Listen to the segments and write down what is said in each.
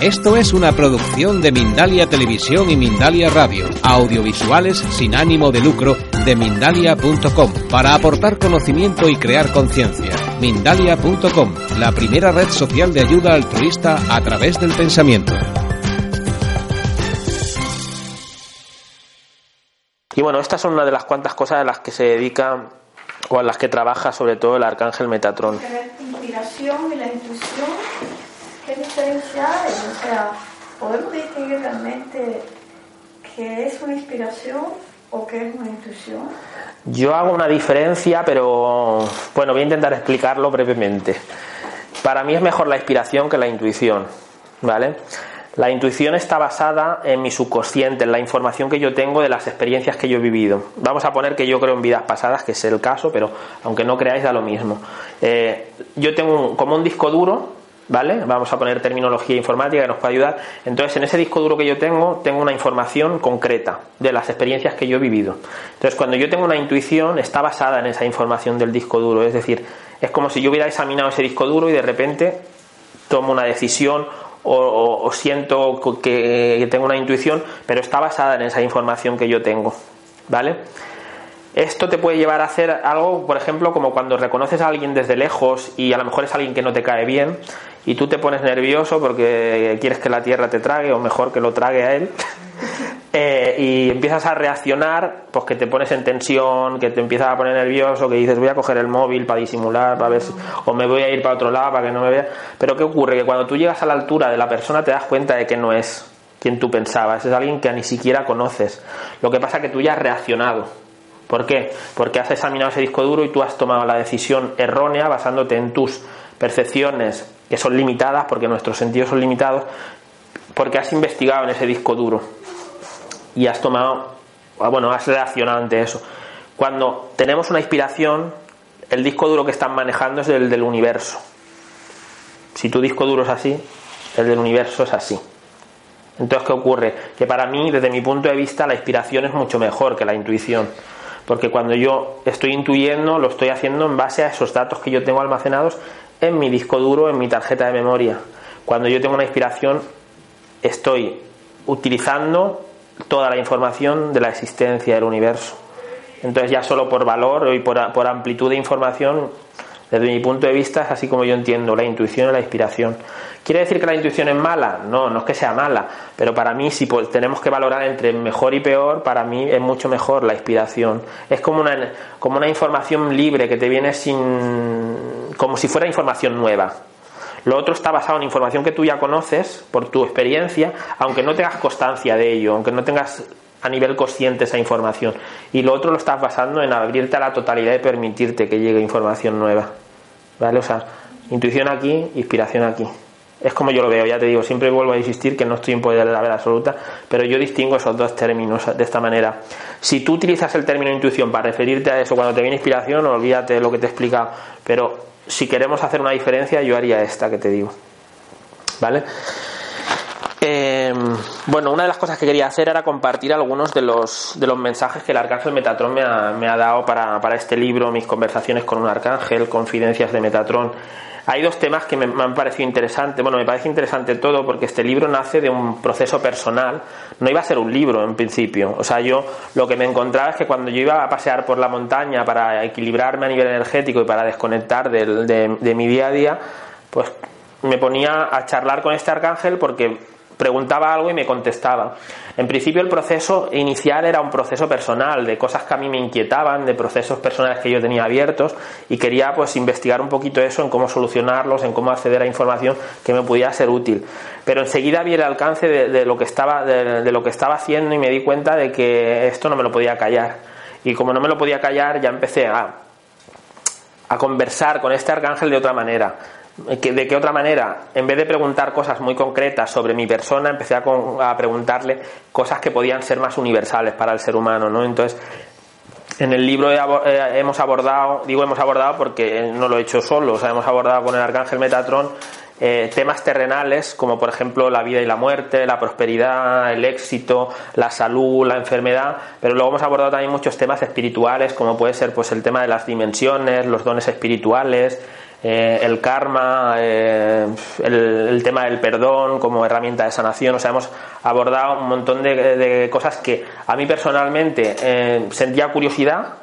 Esto es una producción de Mindalia Televisión y Mindalia Radio, audiovisuales sin ánimo de lucro de mindalia.com, para aportar conocimiento y crear conciencia. Mindalia.com, la primera red social de ayuda altruista a través del pensamiento. Y bueno, estas son una de las cuantas cosas a las que se dedica o a las que trabaja sobre todo el arcángel Metatron. La inspiración y la intuición, ¿qué diferencia hay? O sea, ¿podemos distinguir realmente qué es una inspiración o qué es una intuición? Yo hago una diferencia, pero bueno, voy a intentar explicarlo brevemente. Para mí es mejor la inspiración que la intuición, ¿vale? La intuición está basada en mi subconsciente, en la información que yo tengo de las experiencias que yo he vivido. Vamos a poner que yo creo en vidas pasadas, que es el caso, pero aunque no creáis da lo mismo. Eh, yo tengo un- como un disco duro, ¿vale? Vamos a poner terminología informática que nos puede ayudar. Entonces, en ese disco duro que yo tengo, tengo una información concreta de las experiencias que yo he vivido. Entonces, cuando yo tengo una intuición, está basada en esa información del disco duro. Es decir, es como si yo hubiera examinado ese disco duro y de repente tomo una decisión o, siento que, que tengo una intuición, pero está basada en esa información que yo tengo. ¿Vale? Esto te puede llevar a hacer algo, por ejemplo, como cuando reconoces a alguien desde lejos y a lo mejor es alguien que no te cae bien y tú te pones nervioso porque quieres que la tierra te trague o mejor que lo trague a él. Eh, y empiezas a reaccionar, pues que te pones en tensión, que te empiezas a poner nervioso, que dices voy a coger el móvil para disimular, para ver si, o me voy a ir para otro lado para que no me vea. Pero ¿qué ocurre? Que cuando tú llegas a la altura de la persona te das cuenta de que no es quien tú pensabas, es alguien que ni siquiera conoces. Lo que pasa es que tú ya has reaccionado. ¿Por qué? Porque has examinado ese disco duro y tú has tomado la decisión errónea basándote en tus percepciones, que son limitadas, porque nuestros sentidos son limitados, porque has investigado en ese disco duro y has tomado, ah, bueno, has reaccionado ante eso. Cuando tenemos una inspiración, el disco duro que están manejando es el del universo. Si tu disco duro es así, el del universo es así. Entonces, ¿qué ocurre? Que para mí, desde mi punto de vista, la inspiración es mucho mejor que la intuición. Porque cuando yo estoy intuyendo, lo estoy haciendo en base a esos datos que yo tengo almacenados en mi disco duro, en mi tarjeta de memoria. Cuando yo tengo una inspiración, estoy utilizando toda la información de la existencia del universo. Entonces ya solo por valor y por, por amplitud de información, desde mi punto de vista, es así como yo entiendo la intuición y la inspiración. ¿Quiere decir que la intuición es mala? No, no es que sea mala, pero para mí si pues, tenemos que valorar entre mejor y peor, para mí es mucho mejor la inspiración. Es como una, como una información libre que te viene sin... como si fuera información nueva. Lo otro está basado en información que tú ya conoces por tu experiencia, aunque no tengas constancia de ello, aunque no tengas a nivel consciente esa información. Y lo otro lo estás basando en abrirte a la totalidad y permitirte que llegue información nueva. ¿Vale? O sea, intuición aquí, inspiración aquí. Es como yo lo veo, ya te digo, siempre vuelvo a insistir que no estoy en poder de la verdad absoluta, pero yo distingo esos dos términos de esta manera. Si tú utilizas el término intuición para referirte a eso cuando te viene inspiración, olvídate de lo que te he explicado, pero si queremos hacer una diferencia, yo haría esta que te digo. ¿Vale? Eh, bueno, una de las cosas que quería hacer era compartir algunos de los, de los mensajes que el arcángel Metatron me ha, me ha dado para, para, este libro, mis conversaciones con un arcángel, confidencias de Metatron. Hay dos temas que me, han parecido interesantes. Bueno, me parece interesante todo porque este libro nace de un proceso personal. No iba a ser un libro en principio. O sea, yo lo que me encontraba es que cuando yo iba a pasear por la montaña para equilibrarme a nivel energético y para desconectar de, de, de mi día a día, pues me ponía a charlar con este arcángel porque preguntaba algo y me contestaba. En principio el proceso inicial era un proceso personal, de cosas que a mí me inquietaban, de procesos personales que yo tenía abiertos y quería pues investigar un poquito eso en cómo solucionarlos, en cómo acceder a información que me pudiera ser útil. Pero enseguida vi el alcance de, lo que estaba de, lo que estaba haciendo y me di cuenta de que esto no me lo podía callar. Y como no me lo podía callar, ya empecé a, a conversar con este arcángel de otra manera ¿De qué otra manera? En vez de preguntar cosas muy concretas sobre mi persona, empecé a, preguntarle cosas que podían ser más universales para el ser humano, ¿no? Entonces, en el libro eh, hemos abordado, digo hemos abordado porque no lo he hecho solo, o sea, hemos abordado con el arcángel Metatron eh, temas terrenales como por ejemplo la vida y la muerte, la prosperidad, el éxito, la salud, la enfermedad, pero luego hemos abordado también muchos temas espirituales como puede ser pues el tema de las dimensiones, los dones espirituales, eh, el karma, eh, el, tema del perdón como herramienta de sanación. O sea, hemos abordado un montón de, cosas que a mí personalmente sentía curiosidad.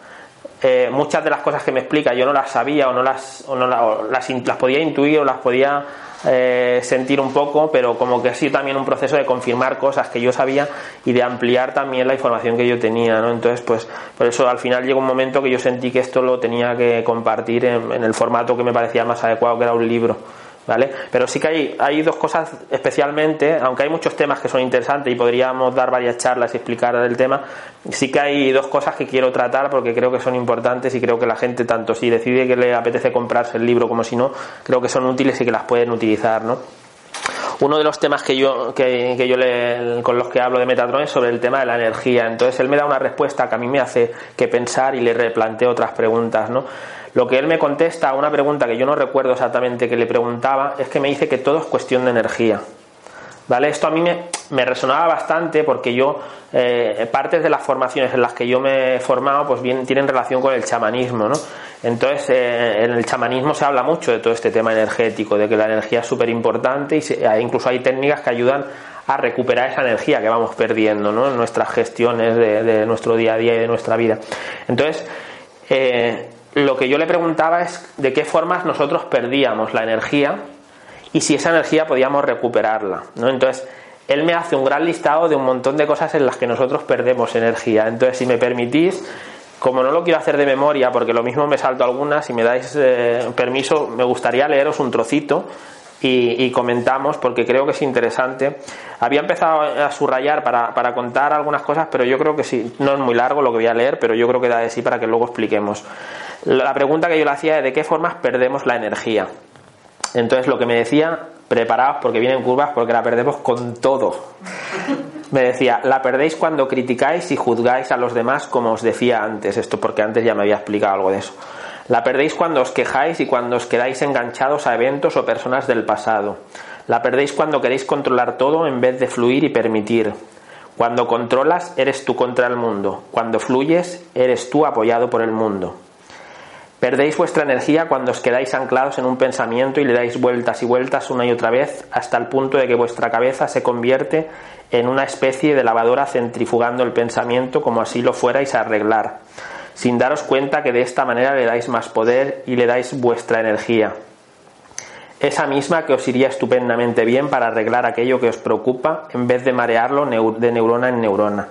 muchas de las cosas que me explica yo no las sabía o no las, o no las, las podía intuir o las podía eh, sentir un poco, pero como que ha sido también un proceso de confirmar cosas que yo sabía y de ampliar también la información que yo tenía, ¿no? Entonces, pues por eso al final llegó un momento que yo sentí que esto lo tenía que compartir en el formato que me parecía más adecuado, que era un libro. ¿Vale? Pero sí que hay, hay dos cosas especialmente, aunque hay muchos temas que son interesantes y podríamos dar varias charlas y explicar el tema, sí que hay dos cosas que quiero tratar porque creo que son importantes y creo que la gente, tanto si decide que le apetece comprarse el libro como si no, creo que son útiles y que las pueden utilizar, ¿no? Uno de los temas que yo, que, yo le, con los que hablo de Metatron es sobre el tema de la energía. Entonces él me da una respuesta que a mí me hace que pensar y le replanteo otras preguntas, ¿no? Lo que él me contesta a una pregunta que yo no recuerdo exactamente que le preguntaba es que me dice que todo es cuestión de energía. ¿Vale? Esto a mí me, resonaba bastante porque yo, eh, partes de las formaciones en las que yo me he formado, pues bien tienen relación con el chamanismo, ¿no? Entonces, eh, en el chamanismo se habla mucho de todo este tema energético, de que la energía es súper importante y e incluso hay técnicas que ayudan a recuperar esa energía que vamos perdiendo, ¿no? En nuestras gestiones de, de nuestro día a día y de nuestra vida. Entonces, eh, lo que yo le preguntaba es de qué formas nosotros perdíamos la energía y si esa energía podíamos recuperarla. ¿no? Entonces, él me hace un gran listado de un montón de cosas en las que nosotros perdemos energía. Entonces, si me permitís, como no lo quiero hacer de memoria, porque lo mismo me salto algunas, si me dais eh, permiso, me gustaría leeros un trocito y, comentamos porque creo que es interesante. Había empezado a subrayar para, para, contar algunas cosas, pero yo creo que sí, no es muy largo lo que voy a leer, pero yo creo que da de sí para que luego expliquemos. La pregunta que yo le hacía es de qué formas perdemos la energía. Entonces lo que me decía, preparaos porque vienen curvas porque la perdemos con todo. Me decía, la perdéis cuando criticáis y juzgáis a los demás como os decía antes. Esto porque antes ya me había explicado algo de eso. La perdéis cuando os quejáis y cuando os quedáis enganchados a eventos o personas del pasado. La perdéis cuando queréis controlar todo en vez de fluir y permitir. Cuando controlas, eres tú contra el mundo. Cuando fluyes, eres tú apoyado por el mundo. Perdéis vuestra energía cuando os quedáis anclados en un pensamiento y le dais vueltas y vueltas una y otra vez hasta el punto de que vuestra cabeza se convierte en una especie de lavadora centrifugando el pensamiento como así lo fuerais a arreglar sin daros cuenta que de esta manera le dais más poder y le dais vuestra energía. Esa misma que os iría estupendamente bien para arreglar aquello que os preocupa en vez de marearlo de neurona en neurona.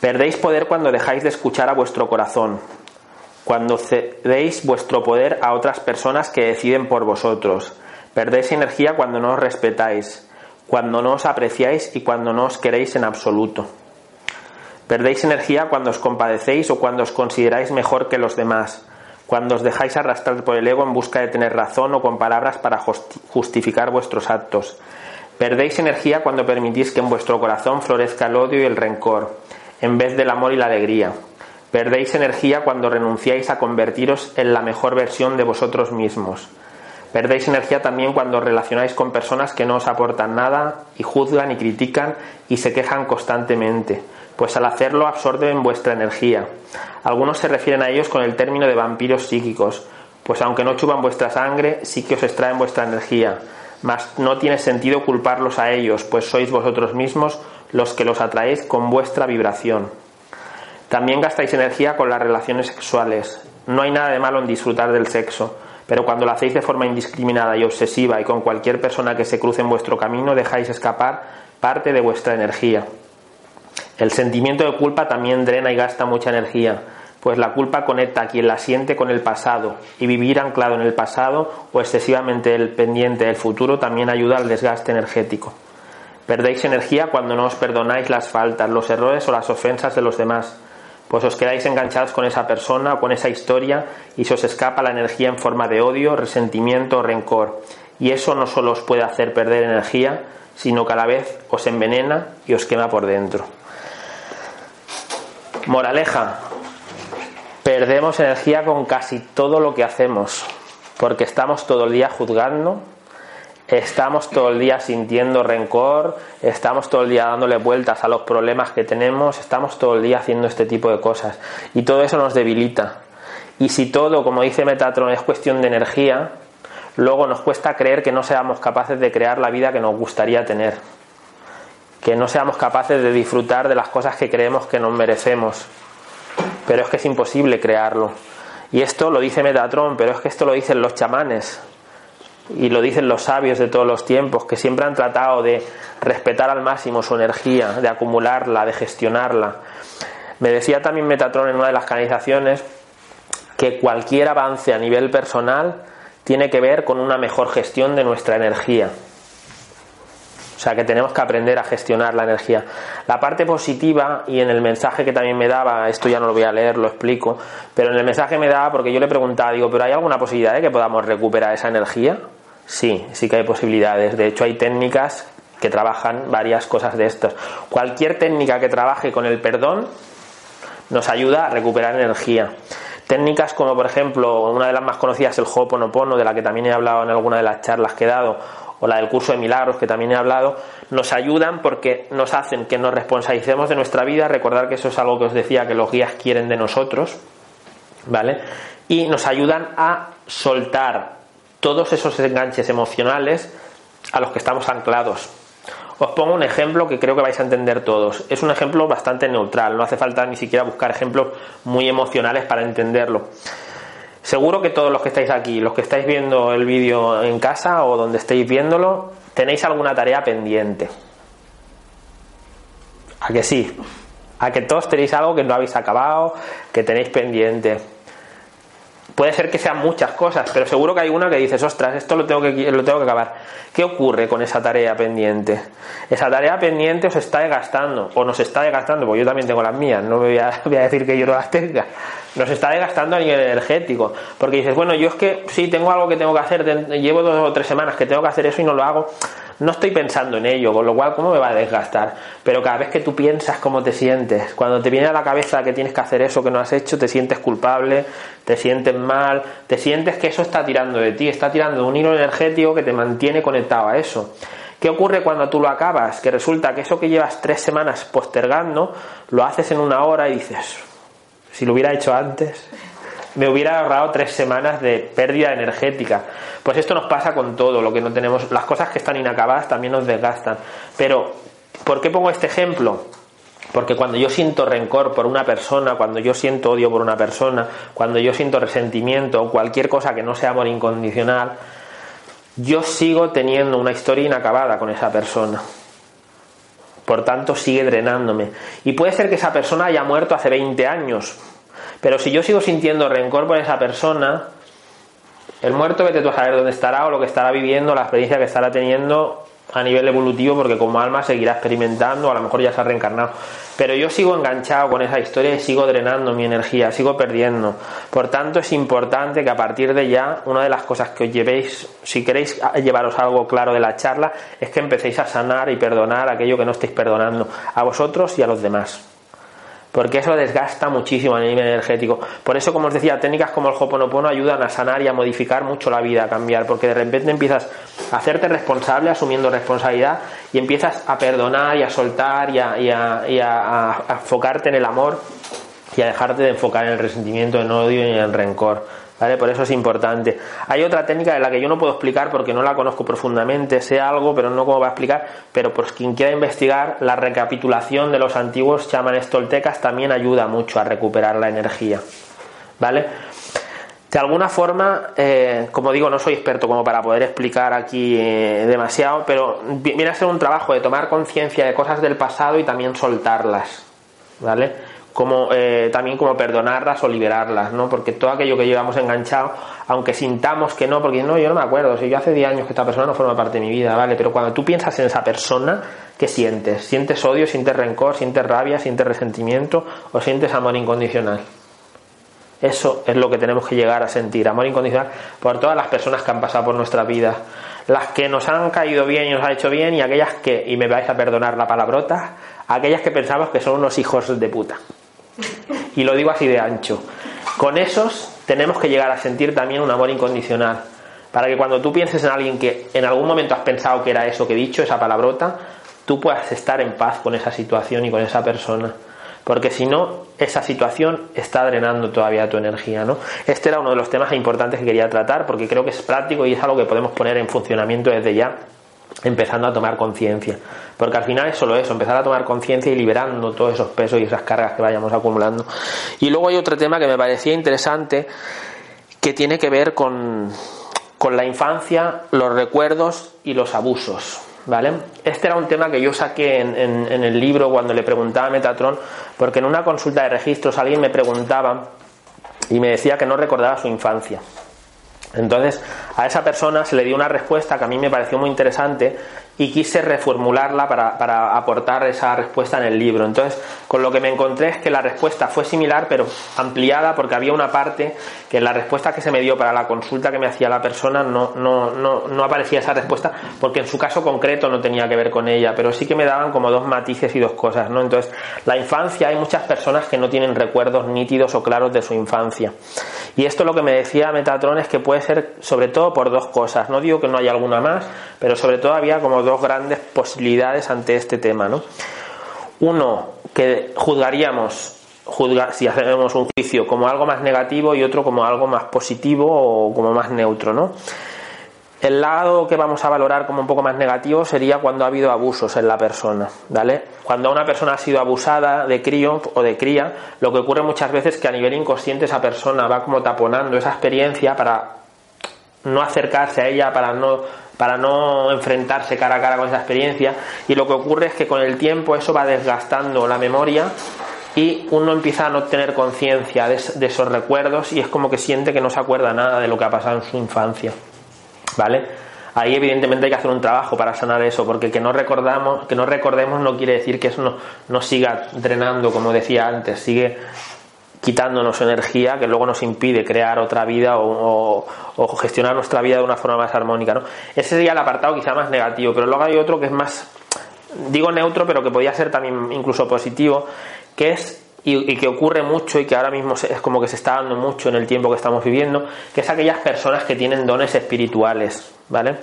Perdéis poder cuando dejáis de escuchar a vuestro corazón, cuando cedéis vuestro poder a otras personas que deciden por vosotros. Perdéis energía cuando no os respetáis, cuando no os apreciáis y cuando no os queréis en absoluto. Perdéis energía cuando os compadecéis o cuando os consideráis mejor que los demás, cuando os dejáis arrastrar por el ego en busca de tener razón o con palabras para justificar vuestros actos. Perdéis energía cuando permitís que en vuestro corazón florezca el odio y el rencor, en vez del amor y la alegría. Perdéis energía cuando renunciáis a convertiros en la mejor versión de vosotros mismos. Perdéis energía también cuando relacionáis con personas que no os aportan nada y juzgan y critican y se quejan constantemente pues al hacerlo absorben vuestra energía. Algunos se refieren a ellos con el término de vampiros psíquicos, pues aunque no chupan vuestra sangre, sí que os extraen vuestra energía. Mas no tiene sentido culparlos a ellos, pues sois vosotros mismos los que los atraéis con vuestra vibración. También gastáis energía con las relaciones sexuales. No hay nada de malo en disfrutar del sexo, pero cuando lo hacéis de forma indiscriminada y obsesiva y con cualquier persona que se cruce en vuestro camino, dejáis escapar parte de vuestra energía. El sentimiento de culpa también drena y gasta mucha energía, pues la culpa conecta a quien la siente con el pasado y vivir anclado en el pasado o excesivamente el pendiente del futuro también ayuda al desgaste energético. Perdéis energía cuando no os perdonáis las faltas, los errores o las ofensas de los demás, pues os quedáis enganchados con esa persona o con esa historia y se os escapa la energía en forma de odio, resentimiento o rencor. Y eso no solo os puede hacer perder energía, sino que a la vez os envenena y os quema por dentro. Moraleja, perdemos energía con casi todo lo que hacemos, porque estamos todo el día juzgando, estamos todo el día sintiendo rencor, estamos todo el día dándole vueltas a los problemas que tenemos, estamos todo el día haciendo este tipo de cosas y todo eso nos debilita. Y si todo, como dice Metatron, es cuestión de energía, luego nos cuesta creer que no seamos capaces de crear la vida que nos gustaría tener, que no seamos capaces de disfrutar de las cosas que creemos que nos merecemos. Pero es que es imposible crearlo. Y esto lo dice Metatron, pero es que esto lo dicen los chamanes y lo dicen los sabios de todos los tiempos, que siempre han tratado de respetar al máximo su energía, de acumularla, de gestionarla. Me decía también Metatron en una de las canalizaciones que cualquier avance a nivel personal tiene que ver con una mejor gestión de nuestra energía. O sea que tenemos que aprender a gestionar la energía. La parte positiva, y en el mensaje que también me daba, esto ya no lo voy a leer, lo explico, pero en el mensaje me daba porque yo le preguntaba, digo, ¿pero hay alguna posibilidad de que podamos recuperar esa energía? Sí, sí que hay posibilidades. De hecho, hay técnicas que trabajan varias cosas de estas. Cualquier técnica que trabaje con el perdón nos ayuda a recuperar energía. Técnicas como, por ejemplo, una de las más conocidas, el Ho'oponopono, de la que también he hablado en alguna de las charlas que he dado, o la del curso de milagros, que también he hablado, nos ayudan porque nos hacen que nos responsalicemos de nuestra vida, recordar que eso es algo que os decía que los guías quieren de nosotros, ¿vale? Y nos ayudan a soltar todos esos enganches emocionales a los que estamos anclados. Os pongo un ejemplo que creo que vais a entender todos. Es un ejemplo bastante neutral, no hace falta ni siquiera buscar ejemplos muy emocionales para entenderlo. Seguro que todos los que estáis aquí, los que estáis viendo el vídeo en casa o donde estéis viéndolo, tenéis alguna tarea pendiente. ¿A que sí? A que todos tenéis algo que no habéis acabado, que tenéis pendiente. Puede ser que sean muchas cosas, pero seguro que hay una que dices, ostras, esto lo tengo que, lo tengo que acabar. ¿Qué ocurre con esa tarea pendiente? Esa tarea pendiente os está desgastando, o nos está desgastando, porque yo también tengo las mías, no voy a, decir que yo no las tenga. Nos está desgastando a nivel energético, porque dices, bueno, yo es que sí, tengo algo que tengo que hacer, llevo dos o tres semanas que tengo que hacer eso y no lo hago no estoy pensando en ello, con lo cual, ¿cómo me va a desgastar? Pero cada vez que tú piensas cómo te sientes, cuando te viene a la cabeza que tienes que hacer eso que no has hecho, te sientes culpable, te sientes mal, te sientes que eso está tirando de ti, está tirando de un hilo energético que te mantiene conectado a eso. ¿Qué ocurre cuando tú lo acabas? Que resulta que eso que llevas tres semanas postergando, lo haces en una hora y dices, si lo hubiera hecho antes, me hubiera ahorrado tres semanas de pérdida energética. Pues esto nos pasa con todo, lo que no tenemos, las cosas que están inacabadas también nos desgastan. Pero, ¿por qué pongo este ejemplo? Porque cuando yo siento rencor por una persona, cuando yo siento odio por una persona, cuando yo siento resentimiento o cualquier cosa que no sea amor incondicional, yo sigo teniendo una historia inacabada con esa persona. Por tanto, sigue drenándome. Y puede ser que esa persona haya muerto hace 20 años, pero si yo sigo sintiendo rencor por esa persona, el muerto vete tú a saber dónde estará o lo que estará viviendo, la experiencia que estará teniendo a nivel evolutivo, porque como alma seguirá experimentando, a lo mejor ya se ha reencarnado. Pero yo sigo enganchado con esa historia y sigo drenando mi energía, sigo perdiendo. Por tanto, es importante que a partir de ya, una de las cosas que os llevéis, si queréis llevaros algo claro de la charla, es que empecéis a sanar y perdonar aquello que no estéis perdonando, a vosotros y a los demás porque eso desgasta muchísimo a nivel energético. Por eso, como os decía, técnicas como el Hoponopono ayudan a sanar y a modificar mucho la vida, a cambiar, porque de repente empiezas a hacerte responsable, asumiendo responsabilidad, y empiezas a perdonar y a soltar y a, y enfocarte en el amor y a dejarte de enfocar en el resentimiento, en el odio y en el rencor. Por eso es importante. Hay otra técnica de la que yo no puedo explicar porque no la conozco profundamente, sé algo, pero no cómo va a explicar, pero por quien quiera investigar, la recapitulación de los antiguos chamanes toltecas también ayuda mucho a recuperar la energía, ¿vale? De alguna forma, eh, como digo, no soy experto como para poder explicar aquí eh, demasiado, pero viene a ser un trabajo de tomar conciencia de cosas del pasado y también soltarlas, ¿vale? Como eh, también como perdonarlas o liberarlas, ¿no? Porque todo aquello que llevamos enganchado, aunque sintamos que no, porque no, yo no me acuerdo, si yo hace 10 años que esta persona no forma parte de mi vida, ¿vale? Pero cuando tú piensas en esa persona, ¿qué sientes? ¿Sientes odio, sientes rencor, sientes rabia, sientes resentimiento o sientes amor incondicional? Eso es lo que tenemos que llegar a sentir, amor incondicional por todas las personas que han pasado por nuestra vida, las que nos han caído bien y nos han hecho bien y aquellas que, y me vais a perdonar la palabrota, aquellas que pensamos que son unos hijos de puta. Y lo digo así de ancho. Con esos tenemos que llegar a sentir también un amor incondicional. Para que cuando tú pienses en alguien que en algún momento has pensado que era eso que he dicho, esa palabrota, tú puedas estar en paz con esa situación y con esa persona. Porque si no, esa situación está drenando todavía tu energía, ¿no? Este era uno de los temas importantes que quería tratar porque creo que es práctico y es algo que podemos poner en funcionamiento desde ya empezando a tomar conciencia. Porque al final es solo eso, empezar a tomar conciencia y liberando todos esos pesos y esas cargas que vayamos acumulando. Y luego hay otro tema que me parecía interesante que tiene que ver con, con la infancia, los recuerdos y los abusos. ¿Vale? Este era un tema que yo saqué en, en, el libro cuando le preguntaba a Metatron, porque en una consulta de registros alguien me preguntaba y me decía que no recordaba su infancia. Entonces, a esa persona se le dio una respuesta que a mí me pareció muy interesante y quise reformularla para, aportar esa respuesta en el libro. Entonces, con lo que me encontré es que la respuesta fue similar, pero ampliada, porque había una parte que en la respuesta que se me dio para la consulta que me hacía la persona no, no, no, no aparecía esa respuesta, porque en su caso concreto no tenía que ver con ella, pero sí que me daban como dos matices y dos cosas. ¿no? Entonces, la infancia, hay muchas personas que no tienen recuerdos nítidos o claros de su infancia. Y esto lo que me decía Metatron es que puede ser sobre todo por dos cosas. No digo que no haya alguna más, pero sobre todo había como dos grandes posibilidades ante este tema. ¿no? Uno, que juzgaríamos si hacemos un juicio como algo más negativo y otro como algo más positivo o como más neutro, ¿no? El lado que vamos a valorar como un poco más negativo sería cuando ha habido abusos en la persona, ¿vale? Cuando una persona ha sido abusada de crío o de cría, lo que ocurre muchas veces es que a nivel inconsciente esa persona va como taponando esa experiencia para no acercarse a ella, para no para no enfrentarse cara a cara con esa experiencia y lo que ocurre es que con el tiempo eso va desgastando la memoria y uno empieza a no tener conciencia de, esos recuerdos y es como que siente que no se acuerda nada de lo que ha pasado en su infancia. ¿Vale? Ahí evidentemente hay que hacer un trabajo para sanar eso, porque que no recordamos, que no recordemos no quiere decir que eso no, no siga drenando, como decía antes, sigue quitándonos energía que luego nos impide crear otra vida o, gestionar nuestra vida de una forma más armónica. ¿no? Ese sería el apartado quizá más negativo, pero luego hay otro que es más, digo neutro, pero que podría ser también incluso positivo, que es y, que ocurre mucho y que ahora mismo es como que se está dando mucho en el tiempo que estamos viviendo, que es aquellas personas que tienen dones espirituales, ¿vale?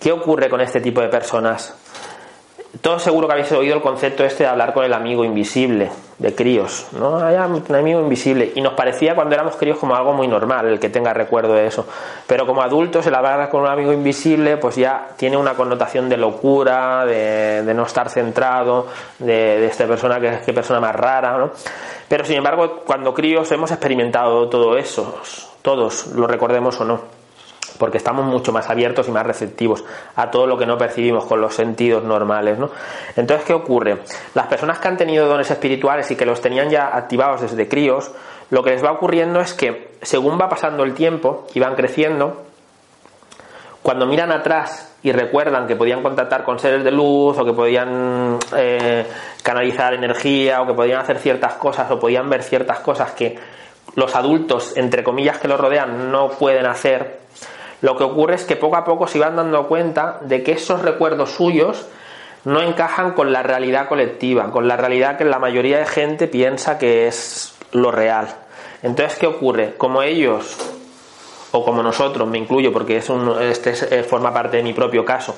¿Qué ocurre con este tipo de personas? Todos seguro que habéis oído el concepto este de hablar con el amigo invisible, de críos, ¿no? Hay un amigo invisible. Y nos parecía cuando éramos críos como algo muy normal, el que tenga recuerdo de eso. Pero como adultos, el hablar con un amigo invisible, pues ya tiene una connotación de locura, de, no estar centrado, de, esta persona que es persona más rara, ¿no? Pero sin embargo, cuando críos hemos experimentado todo eso, todos, lo recordemos o no porque estamos mucho más abiertos y más receptivos a todo lo que no percibimos con los sentidos normales. ¿no? Entonces, ¿qué ocurre? Las personas que han tenido dones espirituales y que los tenían ya activados desde críos, lo que les va ocurriendo es que según va pasando el tiempo y van creciendo, cuando miran atrás y recuerdan que podían contactar con seres de luz o que podían eh, canalizar energía o que podían hacer ciertas cosas o podían ver ciertas cosas que los adultos, entre comillas, que los rodean no pueden hacer, lo que ocurre es que poco a poco se van dando cuenta de que esos recuerdos suyos no encajan con la realidad colectiva, con la realidad que la mayoría de gente piensa que es lo real. Entonces, ¿qué ocurre? Como ellos, o como nosotros, me incluyo porque es este eh, forma parte de mi propio caso,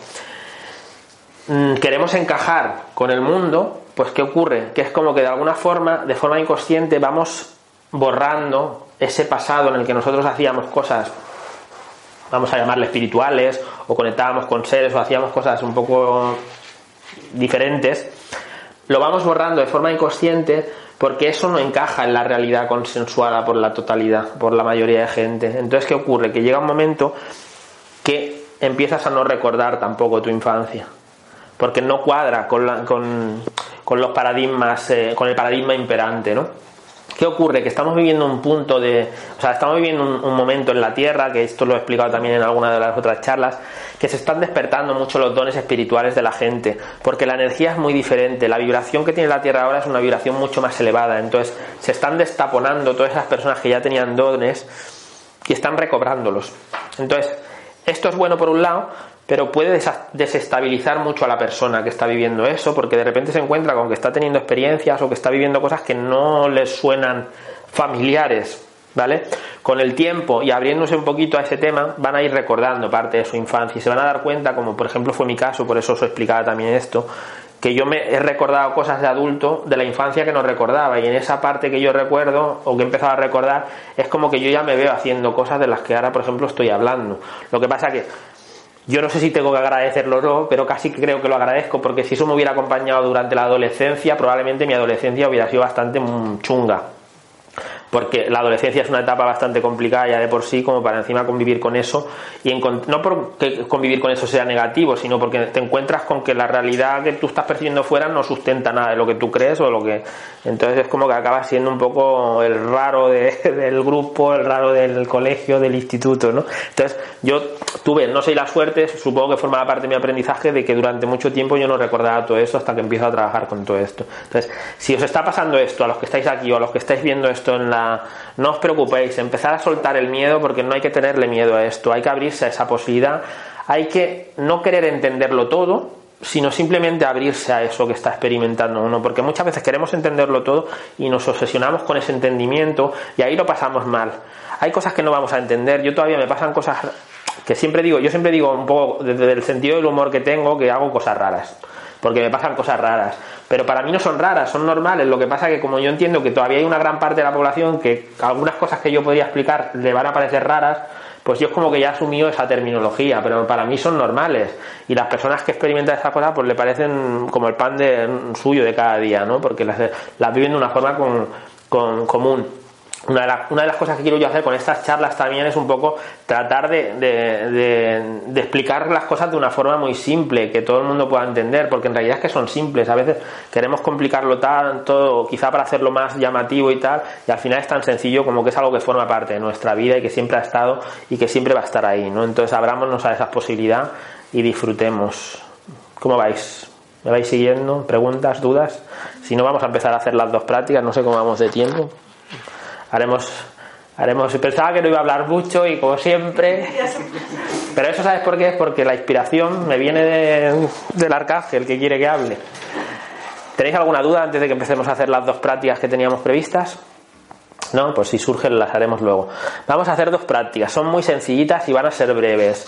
mm, queremos encajar con el mundo, pues ¿qué ocurre? Que es como que de alguna forma, de forma inconsciente, vamos borrando ese pasado en el que nosotros hacíamos cosas vamos a llamarle espirituales, o conectábamos con seres o hacíamos cosas un poco diferentes, lo vamos borrando de forma inconsciente porque eso no encaja en la realidad consensuada por la totalidad, por la mayoría de gente. Entonces, ¿qué ocurre? Que llega un momento que empiezas a no recordar tampoco tu infancia, porque no cuadra con, con los paradigmas, eh, con el paradigma imperante, ¿no? ¿Qué ocurre? Que estamos viviendo un punto de. O sea, estamos viviendo un, momento en la Tierra, que esto lo he explicado también en alguna de las otras charlas, que se están despertando mucho los dones espirituales de la gente, porque la energía es muy diferente. La vibración que tiene la Tierra ahora es una vibración mucho más elevada. Entonces, se están destaponando todas esas personas que ya tenían dones y están recobrándolos. Entonces, esto es bueno por un lado, pero puede desestabilizar mucho a la persona que está viviendo eso, porque de repente se encuentra con que está teniendo experiencias o que está viviendo cosas que no les suenan familiares, ¿vale? Con el tiempo y abriéndose un poquito a ese tema, van a ir recordando parte de su infancia y se van a dar cuenta, como por ejemplo fue mi caso, por eso os explicaba también esto, que yo me he recordado cosas de adulto de la infancia que no recordaba y en esa parte que yo recuerdo o que he empezado a recordar es como que yo ya me veo haciendo cosas de las que ahora por ejemplo estoy hablando lo que pasa que yo no sé si tengo que agradecerlo o no, pero casi creo que lo agradezco porque si eso me hubiera acompañado durante la adolescencia, probablemente mi adolescencia hubiera sido bastante chunga porque la adolescencia es una etapa bastante complicada ya de por sí, como para encima convivir con eso, y no porque convivir con eso sea negativo, sino porque te encuentras con que la realidad que tú estás percibiendo fuera no sustenta nada de lo que tú crees o lo que... Entonces es como que acabas siendo un poco el raro del grupo, el raro del colegio, del instituto, ¿no? Entonces yo tuve, no sé la suerte, supongo que formaba parte de mi aprendizaje de que durante mucho tiempo yo no recordaba todo eso hasta que empiezo a trabajar con todo esto. Entonces, si os está pasando esto a los que estáis aquí o a los que estáis viendo esto en la no os preocupéis, empezar a soltar el miedo porque no hay que tenerle miedo a esto, hay que abrirse a esa posibilidad, hay que no querer entenderlo todo, sino simplemente abrirse a eso que está experimentando uno, porque muchas veces queremos entenderlo todo y nos obsesionamos con ese entendimiento y ahí lo pasamos mal. Hay cosas que no vamos a entender, yo todavía me pasan cosas que siempre digo, yo siempre digo un poco desde el sentido del humor que tengo que hago cosas raras, porque me pasan cosas raras pero para mí no son raras, son normales. Lo que pasa que como yo entiendo que todavía hay una gran parte de la población que algunas cosas que yo podría explicar le van a parecer raras, pues yo es como que ya he asumido esa terminología, pero para mí son normales. Y las personas que experimentan esa cosa, pues le parecen como el pan de, suyo de cada día, ¿no? Porque las, las viven de una forma con, con, común una de, las cosas que quiero yo hacer con estas charlas también es un poco tratar de, explicar las cosas de una forma muy simple, que todo el mundo pueda entender, porque en realidad es que son simples. A veces queremos complicarlo tanto, quizá para hacerlo más llamativo y tal, y al final es tan sencillo como que es algo que forma parte de nuestra vida y que siempre ha estado y que siempre va a estar ahí. ¿no? Entonces abrámonos a esa posibilidad y disfrutemos. ¿Cómo vais? ¿Me vais siguiendo? ¿Preguntas? ¿Dudas? Si no, vamos a empezar a hacer las dos prácticas, no sé cómo vamos de tiempo haremos haremos pensaba que no iba a hablar mucho y como siempre pero eso sabes por qué es porque la inspiración me viene del arcángel que quiere que hable ¿tenéis alguna duda antes de que empecemos a hacer las dos prácticas que teníamos previstas? ¿no? Pues si surgen las haremos luego. Vamos a hacer dos prácticas, son muy sencillitas y van a ser breves.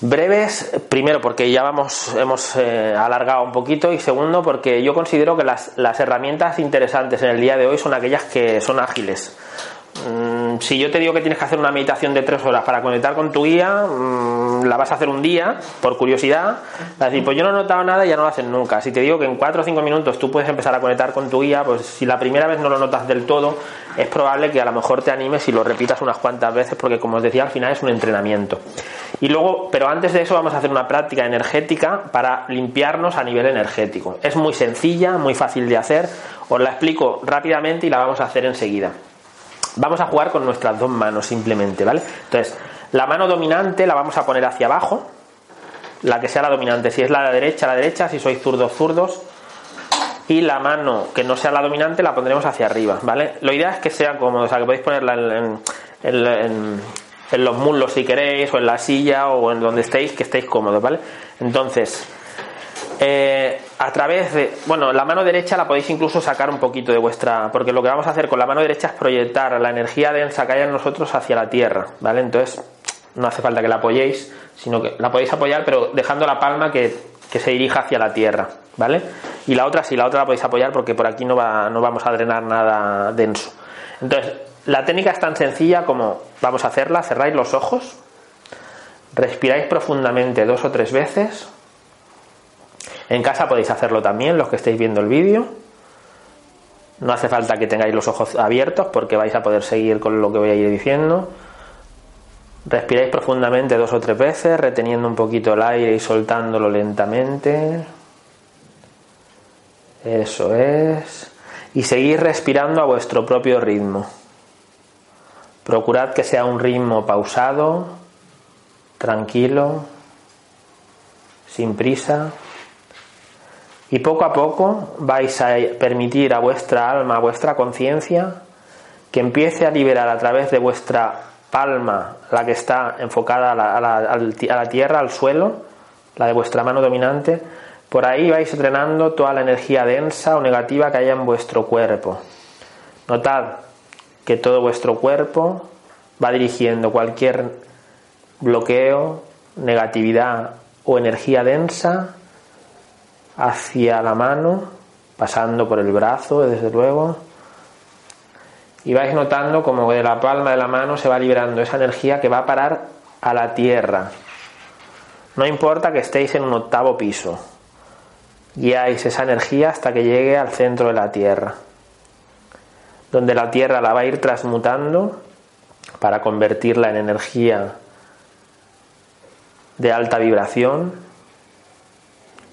Breves, primero porque ya vamos, hemos eh, alargado un poquito y segundo porque yo considero que las, las herramientas interesantes en el día de hoy son aquellas que son ágiles. Mm, si yo te digo que tienes que hacer una meditación de tres horas para conectar con tu guía, mm, la vas a hacer un día, por curiosidad. Vas a decir, pues yo no he notado nada y ya no lo hacen nunca. Si te digo que en cuatro o cinco minutos tú puedes empezar a conectar con tu guía, pues si la primera vez no lo notas del todo, es probable que a lo mejor te animes y lo repitas unas cuantas veces, porque como os decía, al final es un entrenamiento. Y luego, pero antes de eso, vamos a hacer una práctica energética para limpiarnos a nivel energético. Es muy sencilla, muy fácil de hacer. Os la explico rápidamente y la vamos a hacer enseguida. Vamos a jugar con nuestras dos manos simplemente, ¿vale? Entonces, la mano dominante la vamos a poner hacia abajo, la que sea la dominante. Si es la derecha, la derecha, si sois zurdos, zurdos. Y la mano que no sea la dominante la pondremos hacia arriba, ¿vale? Lo ideal es que sea cómodo, o sea, que podéis ponerla en, en, en los muslos si queréis, o en la silla, o en donde estéis, que estéis cómodos, ¿vale? Entonces, eh, a través de, bueno, la mano derecha la podéis incluso sacar un poquito de vuestra, porque lo que vamos a hacer con la mano derecha es proyectar la energía densa que hay en nosotros hacia la tierra, ¿vale? Entonces, no hace falta que la apoyéis, sino que la podéis apoyar, pero dejando la palma que, se dirija hacia la tierra, ¿vale? Y la otra, sí, la otra la podéis apoyar porque por aquí no, va, no vamos a drenar nada denso. Entonces, la técnica es tan sencilla como vamos a hacerla, cerráis los ojos, respiráis profundamente dos o tres veces, en casa podéis hacerlo también, los que estéis viendo el vídeo. No hace falta que tengáis los ojos abiertos porque vais a poder seguir con lo que voy a ir diciendo. Respiráis profundamente dos o tres veces, reteniendo un poquito el aire y soltándolo lentamente. Eso es. Y seguir respirando a vuestro propio ritmo. Procurad que sea un ritmo pausado, tranquilo, sin prisa. Y poco a poco vais a permitir a vuestra alma, a vuestra conciencia, que empiece a liberar a través de vuestra palma, la que está enfocada a la, a la tierra, al suelo, la de vuestra mano dominante, por ahí vais entrenando toda la energía densa o negativa que haya en vuestro cuerpo. Notad que todo vuestro cuerpo va dirigiendo cualquier bloqueo, negatividad o energía densa hacia la mano, pasando por el brazo, desde luego. Y vais notando como de la palma de la mano se va liberando esa energía que va a parar a la tierra. No importa que estéis en un octavo piso, guiáis esa energía hasta que llegue al centro de la Tierra, donde la Tierra la va a ir transmutando para convertirla en energía de alta vibración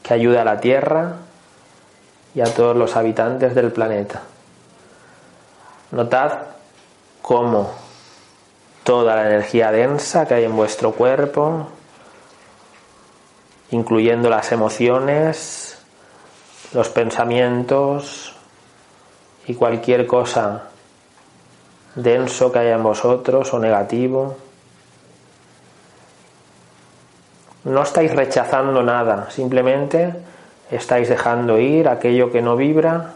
que ayude a la Tierra y a todos los habitantes del planeta. Notad cómo toda la energía densa que hay en vuestro cuerpo, incluyendo las emociones, los pensamientos y cualquier cosa denso que haya en vosotros o negativo. No estáis rechazando nada, simplemente estáis dejando ir aquello que no vibra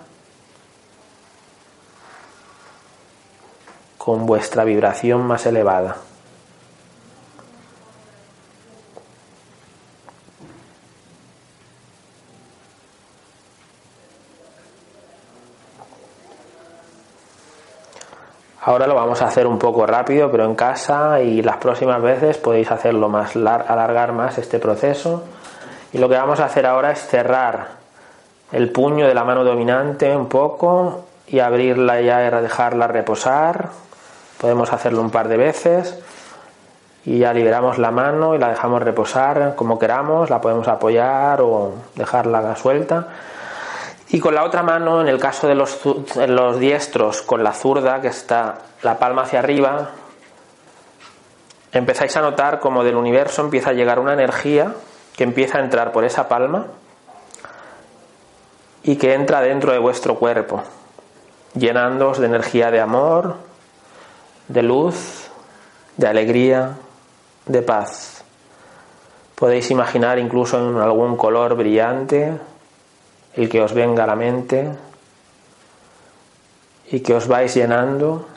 con vuestra vibración más elevada. Ahora lo vamos a hacer un poco rápido, pero en casa y las próximas veces podéis hacerlo más, alargar más este proceso. Y lo que vamos a hacer ahora es cerrar el puño de la mano dominante un poco y abrirla ya y dejarla reposar. Podemos hacerlo un par de veces y ya liberamos la mano y la dejamos reposar como queramos, la podemos apoyar o dejarla suelta y con la otra mano, en el caso de los, diestros, con la zurda, que está la palma hacia arriba, empezáis a notar como del universo empieza a llegar una energía que empieza a entrar por esa palma y que entra dentro de vuestro cuerpo, llenándoos de energía de amor, de luz, de alegría, de paz. Podéis imaginar incluso en algún color brillante, el que os venga a la mente y que os vais llenando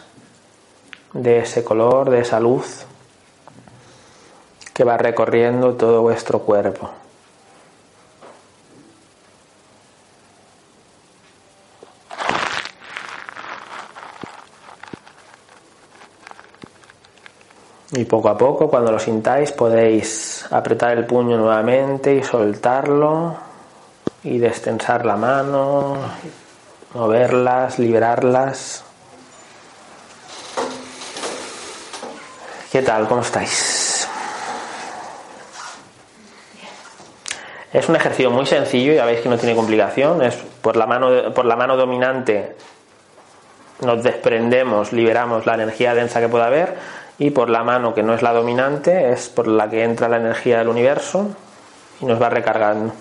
de ese color, de esa luz que va recorriendo todo vuestro cuerpo. Y poco a poco, cuando lo sintáis, podéis apretar el puño nuevamente y soltarlo y destensar la mano, moverlas, liberarlas. ¿Qué tal? ¿Cómo estáis? Es un ejercicio muy sencillo, ya veis que no tiene complicación, es por la mano, por la mano dominante nos desprendemos, liberamos la energía densa que pueda haber y por la mano que no es la dominante es por la que entra la energía del universo y nos va recargando.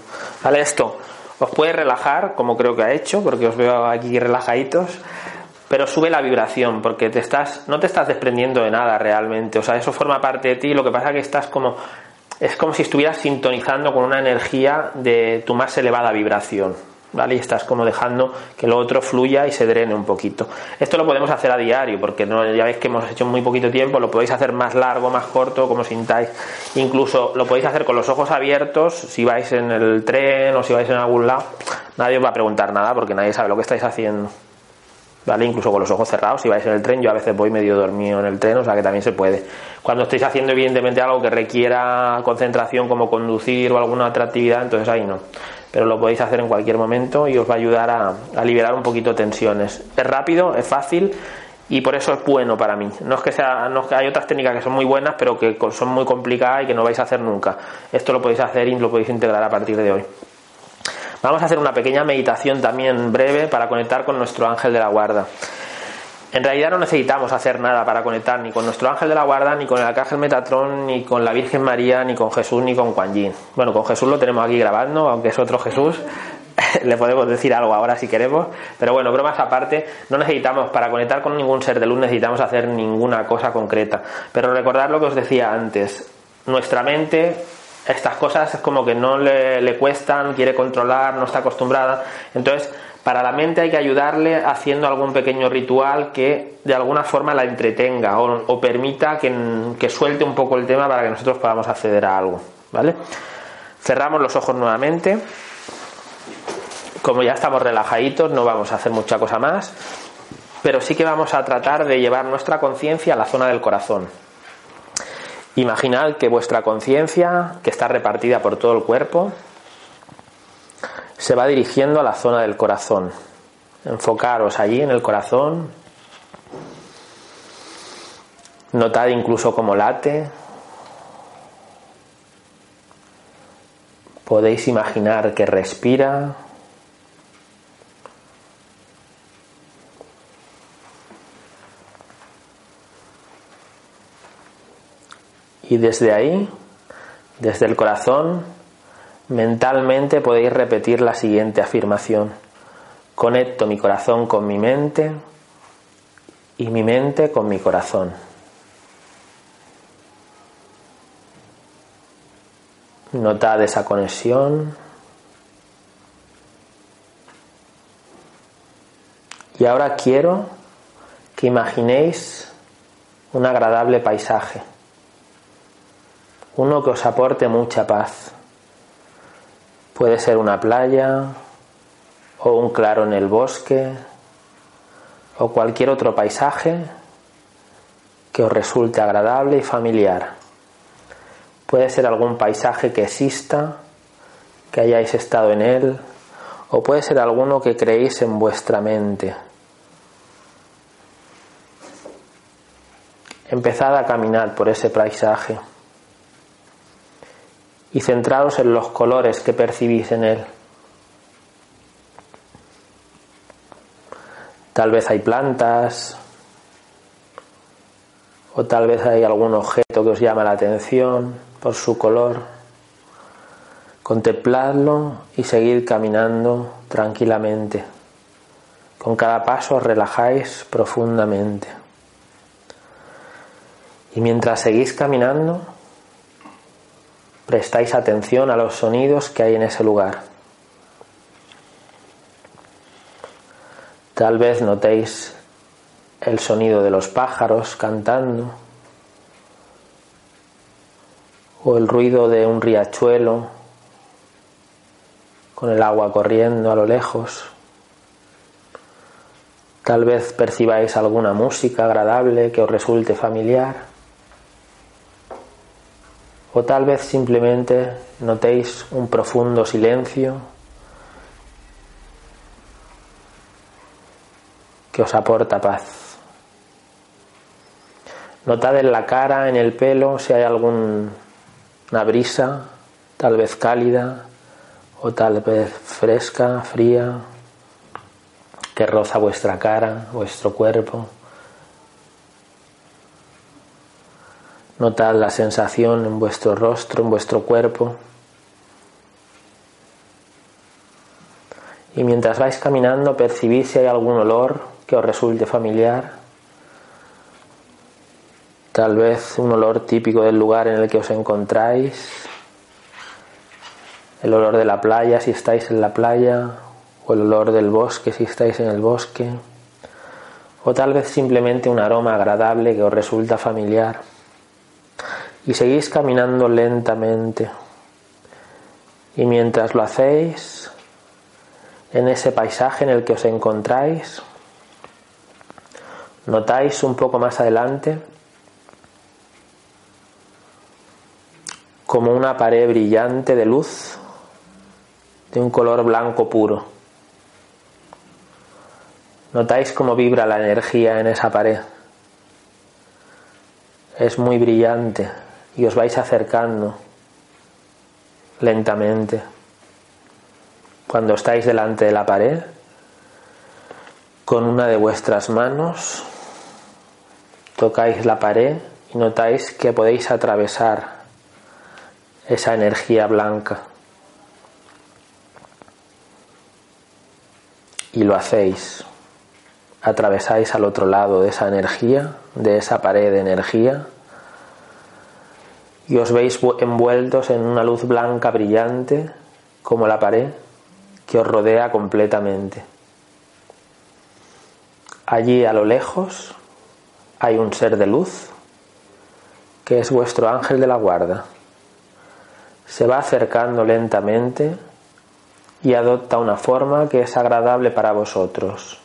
¿Vale? Esto os puede relajar, como creo que ha hecho, porque os veo aquí relajaditos, pero sube la vibración, porque te estás, no te estás desprendiendo de nada realmente. O sea, eso forma parte de ti, lo que pasa es que estás como. Es como si estuvieras sintonizando con una energía de tu más elevada vibración. ¿Vale? Y estás como dejando que lo otro fluya y se drene un poquito. Esto lo podemos hacer a diario, porque no, ya veis que hemos hecho muy poquito tiempo, lo podéis hacer más largo, más corto, como sintáis. Incluso lo podéis hacer con los ojos abiertos, si vais en el tren o si vais en algún lado, nadie os va a preguntar nada porque nadie sabe lo que estáis haciendo. ¿Vale? Incluso con los ojos cerrados, si vais en el tren, yo a veces voy medio dormido en el tren, o sea que también se puede. Cuando estéis haciendo evidentemente algo que requiera concentración como conducir o alguna otra actividad, entonces ahí no pero lo podéis hacer en cualquier momento y os va a ayudar a, liberar un poquito tensiones. Es rápido, es fácil y por eso es bueno para mí. No es que sea, no hay otras técnicas que son muy buenas, pero que son muy complicadas y que no vais a hacer nunca. Esto lo podéis hacer y lo podéis integrar a partir de hoy. Vamos a hacer una pequeña meditación también breve para conectar con nuestro ángel de la guarda. En realidad no necesitamos hacer nada para conectar ni con nuestro ángel de la guarda, ni con el arcángel Metatrón, ni con la Virgen María, ni con Jesús, ni con Kuan Yin. Bueno, con Jesús lo tenemos aquí grabando, aunque es otro Jesús. Le podemos decir algo ahora si queremos. Pero bueno, bromas aparte, no necesitamos, para conectar con ningún ser de luz, necesitamos hacer ninguna cosa concreta. Pero recordar lo que os decía antes. Nuestra mente estas cosas es como que no le, le, cuestan, quiere controlar, no está acostumbrada. Entonces, para la mente hay que ayudarle haciendo algún pequeño ritual que de alguna forma la entretenga o, permita que, suelte un poco el tema para que nosotros podamos acceder a algo. ¿Vale? Cerramos los ojos nuevamente. Como ya estamos relajaditos, no vamos a hacer mucha cosa más, pero sí que vamos a tratar de llevar nuestra conciencia a la zona del corazón. Imaginad que vuestra conciencia, que está repartida por todo el cuerpo, se va dirigiendo a la zona del corazón. Enfocaros allí en el corazón. Notad incluso cómo late. Podéis imaginar que respira. Y desde ahí, desde el corazón, Mentalmente podéis repetir la siguiente afirmación. Conecto mi corazón con mi mente y mi mente con mi corazón. Notad esa conexión. Y ahora quiero que imaginéis un agradable paisaje, uno que os aporte mucha paz. Puede ser una playa o un claro en el bosque o cualquier otro paisaje que os resulte agradable y familiar. Puede ser algún paisaje que exista, que hayáis estado en él, o puede ser alguno que creéis en vuestra mente. Empezad a caminar por ese paisaje y centrados en los colores que percibís en él. Tal vez hay plantas o tal vez hay algún objeto que os llama la atención por su color. Contempladlo y seguid caminando tranquilamente. Con cada paso os relajáis profundamente. Y mientras seguís caminando, prestáis atención a los sonidos que hay en ese lugar. Tal vez notéis el sonido de los pájaros cantando o el ruido de un riachuelo con el agua corriendo a lo lejos. Tal vez percibáis alguna música agradable que os resulte familiar o tal vez simplemente notéis un profundo silencio que os aporta paz. Notad en la cara, en el pelo, si hay alguna brisa, tal vez cálida o tal vez fresca, fría, que roza vuestra cara, vuestro cuerpo. Notad la sensación en vuestro rostro, en vuestro cuerpo. Y mientras vais caminando percibís si hay algún olor que os resulte familiar. Tal vez un olor típico del lugar en el que os encontráis. El olor de la playa si estáis en la playa. O el olor del bosque si estáis en el bosque. O tal vez simplemente un aroma agradable que os resulta familiar y seguís caminando lentamente. Y mientras lo hacéis, en ese paisaje en el que os encontráis, notáis un poco más adelante como una pared brillante de luz de un color blanco puro. Notáis cómo vibra la energía en esa pared. Es muy brillante, y os vais acercando lentamente. cuando estáis delante de la pared, con una de vuestras manos tocáis la pared y notáis que podéis atravesar esa energía blanca. Y lo hacéis. Atravesáis al otro lado de esa energía, de esa pared de energía, y os veis envueltos en una luz blanca brillante como la pared que os rodea completamente. Allí a lo lejos hay un ser de luz que es vuestro ángel de la guarda. Se va acercando lentamente y adopta una forma que es agradable para vosotros,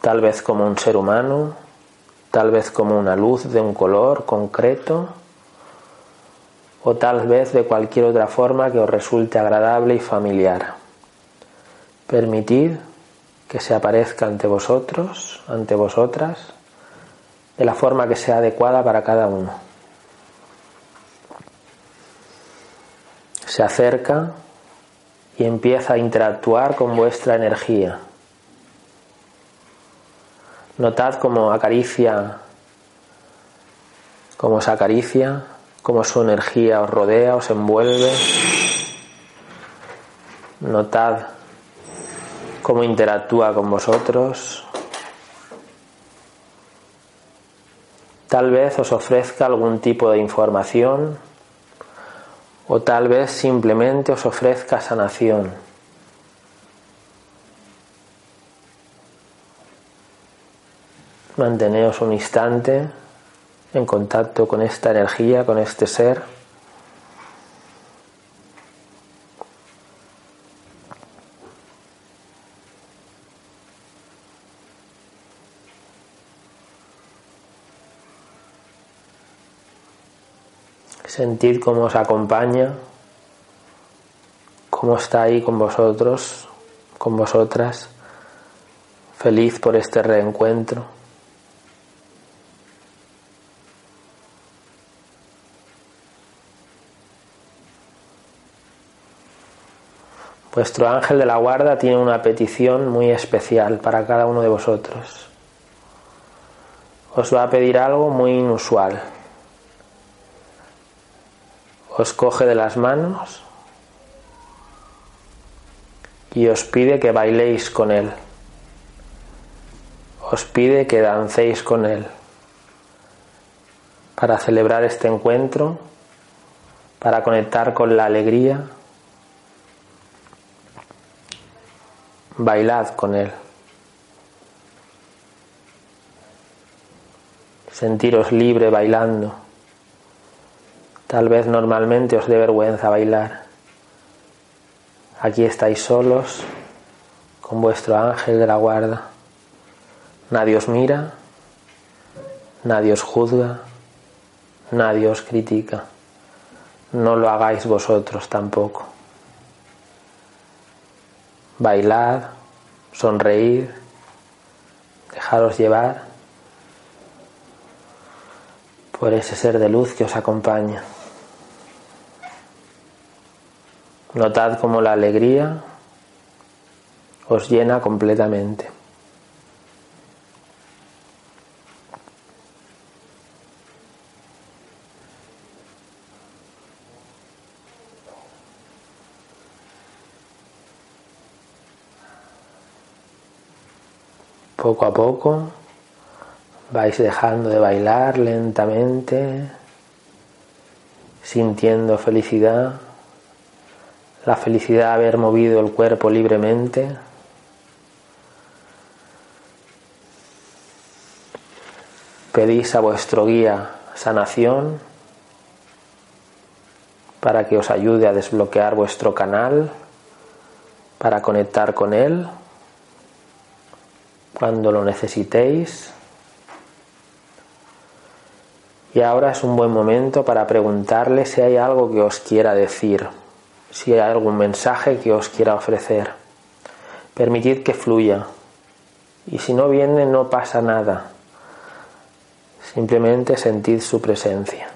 tal vez como un ser humano, tal vez como una luz de un color concreto, o tal vez de cualquier otra forma que os resulte agradable y familiar. Permitid que se aparezca ante vosotros, ante vosotras, de la forma que sea adecuada para cada uno. Se acerca y empieza a interactuar con vuestra energía. Notad cómo acaricia, cómo os acaricia, cómo su energía os rodea, os envuelve. Notad cómo interactúa con vosotros. Tal vez os ofrezca algún tipo de información o tal vez simplemente os ofrezca sanación. Manteneos un instante en contacto con esta energía, con este ser. Sentid cómo os acompaña, cómo está ahí con vosotros, con vosotras, feliz por este reencuentro. Vuestro ángel de la guarda tiene una petición muy especial para cada uno de vosotros. Os va a pedir algo muy inusual os coge de las manos y os pide que bailéis con Él. Os pide que dancéis con Él para celebrar este encuentro, para conectar con la alegría. Bailad con Él. Sentiros libre bailando. Tal vez normalmente os dé vergüenza bailar. Aquí estáis solos con vuestro ángel de la guarda. Nadie os mira, nadie os juzga, nadie os critica. No lo hagáis vosotros tampoco. Bailad, sonreír, dejaros llevar por ese ser de luz que os acompaña. Notad cómo la alegría os llena completamente. Poco a poco vais dejando de bailar lentamente, sintiendo felicidad la felicidad de haber movido el cuerpo libremente. Pedís a vuestro guía sanación para que os ayude a desbloquear vuestro canal, para conectar con él cuando lo necesitéis. Y ahora es un buen momento para preguntarle si hay algo que os quiera decir si hay algún mensaje que os quiera ofrecer. Permitid que fluya. Y si no viene, no pasa nada. Simplemente sentid su presencia.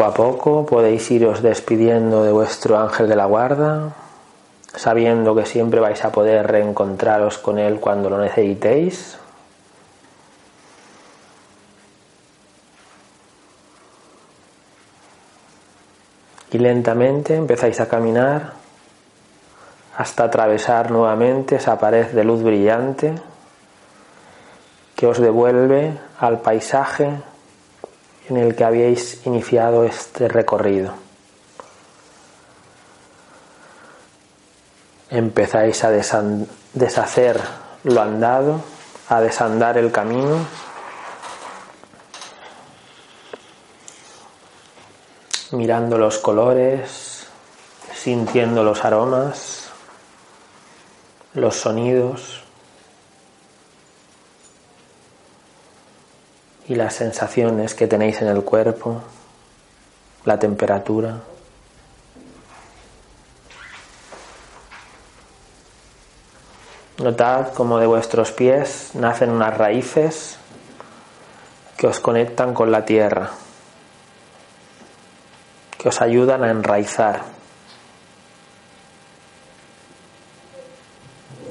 Poco a poco podéis iros despidiendo de vuestro ángel de la guarda, sabiendo que siempre vais a poder reencontraros con él cuando lo necesitéis. Y lentamente empezáis a caminar hasta atravesar nuevamente esa pared de luz brillante que os devuelve al paisaje en el que habéis iniciado este recorrido. Empezáis a deshacer lo andado, a desandar el camino. mirando los colores, sintiendo los aromas, los sonidos. Y las sensaciones que tenéis en el cuerpo, la temperatura. Notad como de vuestros pies nacen unas raíces que os conectan con la tierra, que os ayudan a enraizar.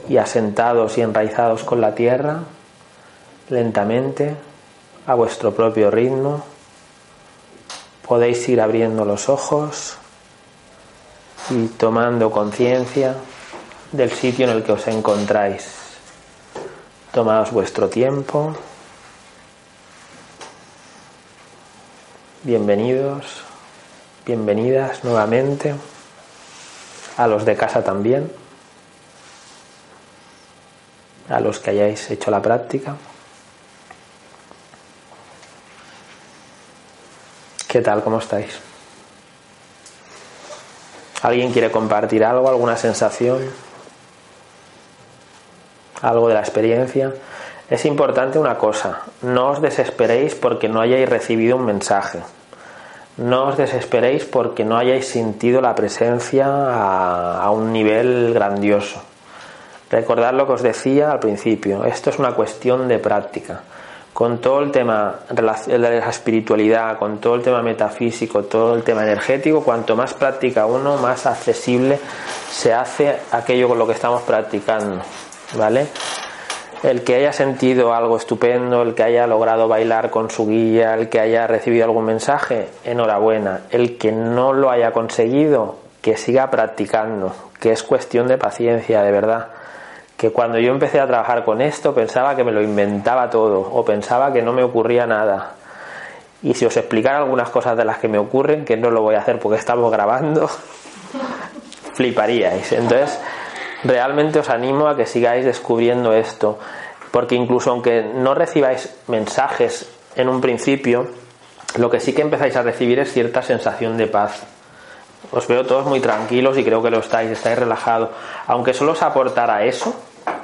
Y asentados y enraizados con la tierra, lentamente a vuestro propio ritmo. Podéis ir abriendo los ojos y tomando conciencia del sitio en el que os encontráis. Tomaos vuestro tiempo. Bienvenidos, bienvenidas nuevamente, a los de casa también, a los que hayáis hecho la práctica. ¿Qué tal? ¿Cómo estáis? ¿Alguien quiere compartir algo, alguna sensación? ¿Algo de la experiencia? Es importante una cosa, no os desesperéis porque no hayáis recibido un mensaje. No os desesperéis porque no hayáis sentido la presencia a, a un nivel grandioso. Recordad lo que os decía al principio, esto es una cuestión de práctica con todo el tema de la espiritualidad, con todo el tema metafísico, todo el tema energético, cuanto más practica uno, más accesible se hace aquello con lo que estamos practicando, ¿vale? El que haya sentido algo estupendo, el que haya logrado bailar con su guía, el que haya recibido algún mensaje, enhorabuena. El que no lo haya conseguido, que siga practicando, que es cuestión de paciencia, de verdad que cuando yo empecé a trabajar con esto pensaba que me lo inventaba todo o pensaba que no me ocurría nada. Y si os explicara algunas cosas de las que me ocurren, que no lo voy a hacer porque estamos grabando, fliparíais. Entonces, realmente os animo a que sigáis descubriendo esto, porque incluso aunque no recibáis mensajes en un principio, lo que sí que empezáis a recibir es cierta sensación de paz os veo todos muy tranquilos y creo que lo estáis, estáis relajados. Aunque solo os aportara eso,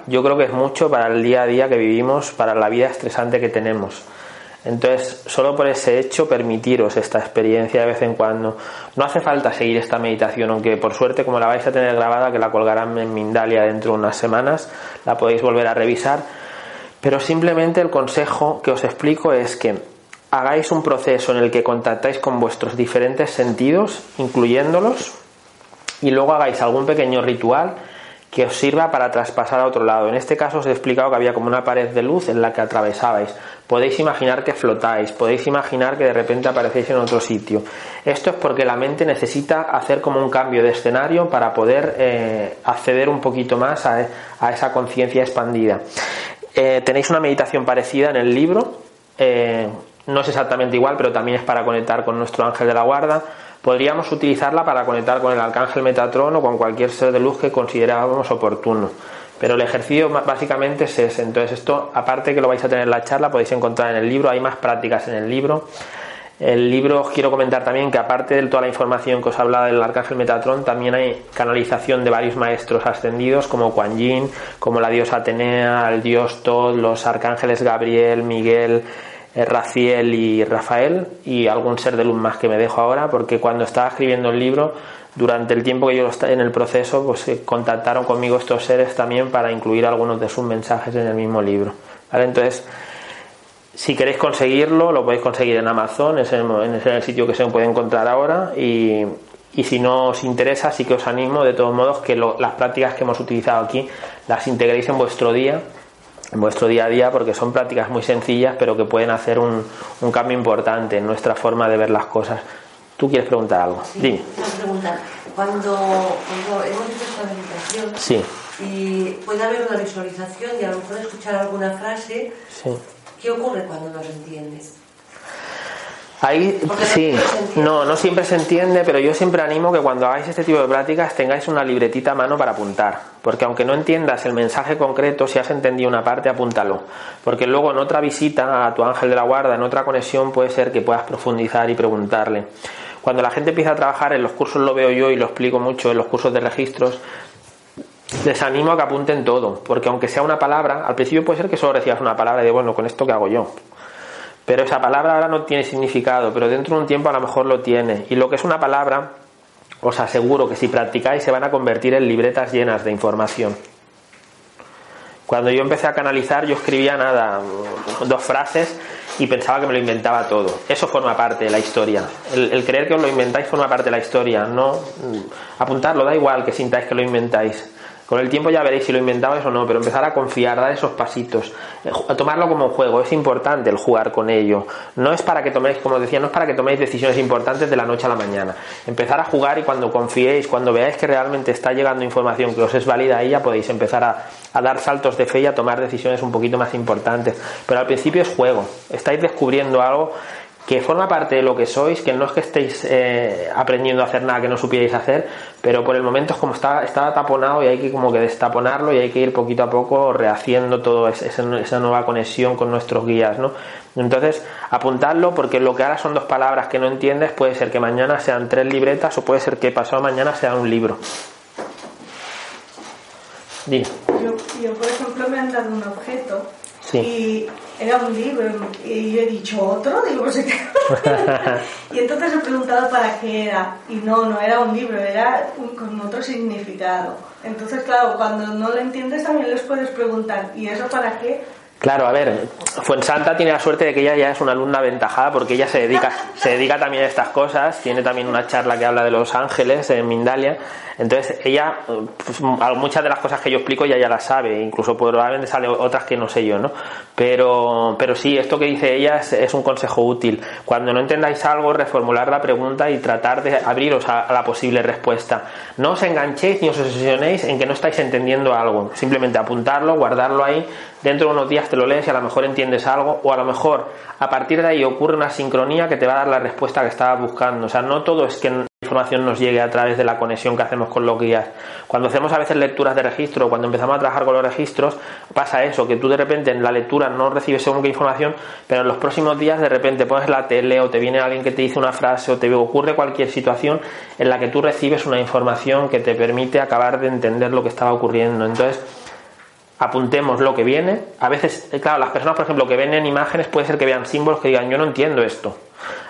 yo creo que es mucho para el día a día que vivimos, para la vida estresante que tenemos. Entonces, solo por ese hecho, permitiros esta experiencia de vez en cuando. No hace falta seguir esta meditación, aunque por suerte, como la vais a tener grabada, que la colgarán en Mindalia dentro de unas semanas, la podéis volver a revisar. Pero simplemente el consejo que os explico es que hagáis un proceso en el que contactáis con vuestros diferentes sentidos, incluyéndolos, y luego hagáis algún pequeño ritual que os sirva para traspasar a otro lado. En este caso os he explicado que había como una pared de luz en la que atravesabais. Podéis imaginar que flotáis, podéis imaginar que de repente aparecéis en otro sitio. Esto es porque la mente necesita hacer como un cambio de escenario para poder eh, acceder un poquito más a, esa conciencia expandida. Eh, tenéis una meditación parecida en el libro. Eh, no es exactamente igual, pero también es para conectar con nuestro ángel de la guarda. Podríamos utilizarla para conectar con el arcángel Metatron o con cualquier ser de luz que considerábamos oportuno. Pero el ejercicio básicamente es ese. Entonces esto, aparte que lo vais a tener en la charla, podéis encontrar en el libro, hay más prácticas en el libro. El libro os quiero comentar también que aparte de toda la información que os hablado del arcángel Metatron, también hay canalización de varios maestros ascendidos como Kuan Yin, como la diosa Atenea, el dios Tod, los arcángeles Gabriel, Miguel, Raciel y Rafael y algún ser de luz más que me dejo ahora, porque cuando estaba escribiendo el libro, durante el tiempo que yo estaba en el proceso, pues eh, contactaron conmigo estos seres también para incluir algunos de sus mensajes en el mismo libro. ¿Vale? Entonces, Si queréis conseguirlo, lo podéis conseguir en Amazon, es en, el sitio que se puede encontrar ahora. Y, si no os interesa, sí que os animo, de todos modos, que las prácticas que hemos utilizado aquí las integréis en vuestro día, en vuestro día a día, porque son prácticas muy sencillas, pero que pueden hacer un, cambio importante en nuestra forma de ver las cosas. ¿Tú quieres preguntar algo? Sí, Dime. Preguntar. Cuando, cuando hemos hecho esta meditación, sí y puede haber una visualización y a lo mejor escuchar alguna frase. ¿Qué ocurre cuando no se entiendes? Ahí sí, no, no siempre se entiende, pero yo siempre animo que cuando hagáis este tipo de prácticas tengáis una libretita a mano para apuntar, porque aunque no entiendas el mensaje concreto, si has entendido una parte, apúntalo, porque luego en otra visita a tu ángel de la guarda, en otra conexión, puede ser que puedas profundizar y preguntarle. Cuando la gente empieza a trabajar en los cursos, lo veo yo y lo explico mucho en los cursos de registros, les animo a que apunten todo, porque aunque sea una palabra, al principio puede ser que solo recibas una palabra y de bueno, con esto que hago yo. Pero esa palabra ahora no tiene significado, pero dentro de un tiempo a lo mejor lo tiene. Y lo que es una palabra, os aseguro que si practicáis se van a convertir en libretas llenas de información. Cuando yo empecé a canalizar, yo escribía nada, dos frases y pensaba que me lo inventaba todo. Eso forma parte de la historia. El, creer que os lo inventáis forma parte de la historia. No apuntarlo, da igual que sintáis que lo inventáis. Con el tiempo ya veréis si lo inventabais o no, pero empezar a confiar, dar esos pasitos, eh, a tomarlo como un juego, es importante el jugar con ello. No es para que toméis, como decía, no es para que toméis decisiones importantes de la noche a la mañana. Empezar a jugar y cuando confiéis, cuando veáis que realmente está llegando información que os es válida ahí, ya podéis empezar a, a dar saltos de fe y a tomar decisiones un poquito más importantes. Pero al principio es juego, estáis descubriendo algo que forma parte de lo que sois, que no es que estéis eh, aprendiendo a hacer nada que no supierais hacer, pero por el momento es como está, está taponado y hay que como que destaponarlo y hay que ir poquito a poco rehaciendo toda esa, nueva conexión con nuestros guías, ¿no? Entonces, apuntadlo porque lo que ahora son dos palabras que no entiendes puede ser que mañana sean tres libretas o puede ser que pasado mañana sea un libro. Dime. Yo, yo, por ejemplo, me han dado un objeto y era un libro y yo he dicho otro, digo, pues y entonces he preguntado para qué era y no, no era un libro, era con otro significado. Entonces, claro, cuando no lo entiendes también les puedes preguntar, ¿y eso para qué? Claro, a ver, Fuensanta tiene la suerte de que ella ya es una alumna aventajada porque ella se dedica, se dedica también a estas cosas, tiene también una charla que habla de los ángeles en Mindalia, entonces ella, pues, muchas de las cosas que yo explico ella ya las sabe, incluso probablemente sale otras que no sé yo, ¿no? Pero, pero sí, esto que dice ella es, un consejo útil. Cuando no entendáis algo, reformular la pregunta y tratar de abriros a, a la posible respuesta. No os enganchéis ni os obsesionéis en que no estáis entendiendo algo, simplemente apuntarlo, guardarlo ahí dentro de unos días te lo lees y a lo mejor entiendes algo, o a lo mejor a partir de ahí ocurre una sincronía que te va a dar la respuesta que estabas buscando. O sea, no todo es que la información nos llegue a través de la conexión que hacemos con los guías. Cuando hacemos a veces lecturas de registro, cuando empezamos a trabajar con los registros, pasa eso, que tú de repente en la lectura no recibes según qué información, pero en los próximos días de repente pones la tele o te viene alguien que te dice una frase o te ocurre cualquier situación en la que tú recibes una información que te permite acabar de entender lo que estaba ocurriendo. Entonces, apuntemos lo que viene. A veces, eh, claro, las personas, por ejemplo, que ven en imágenes, puede ser que vean símbolos que digan, yo no entiendo esto.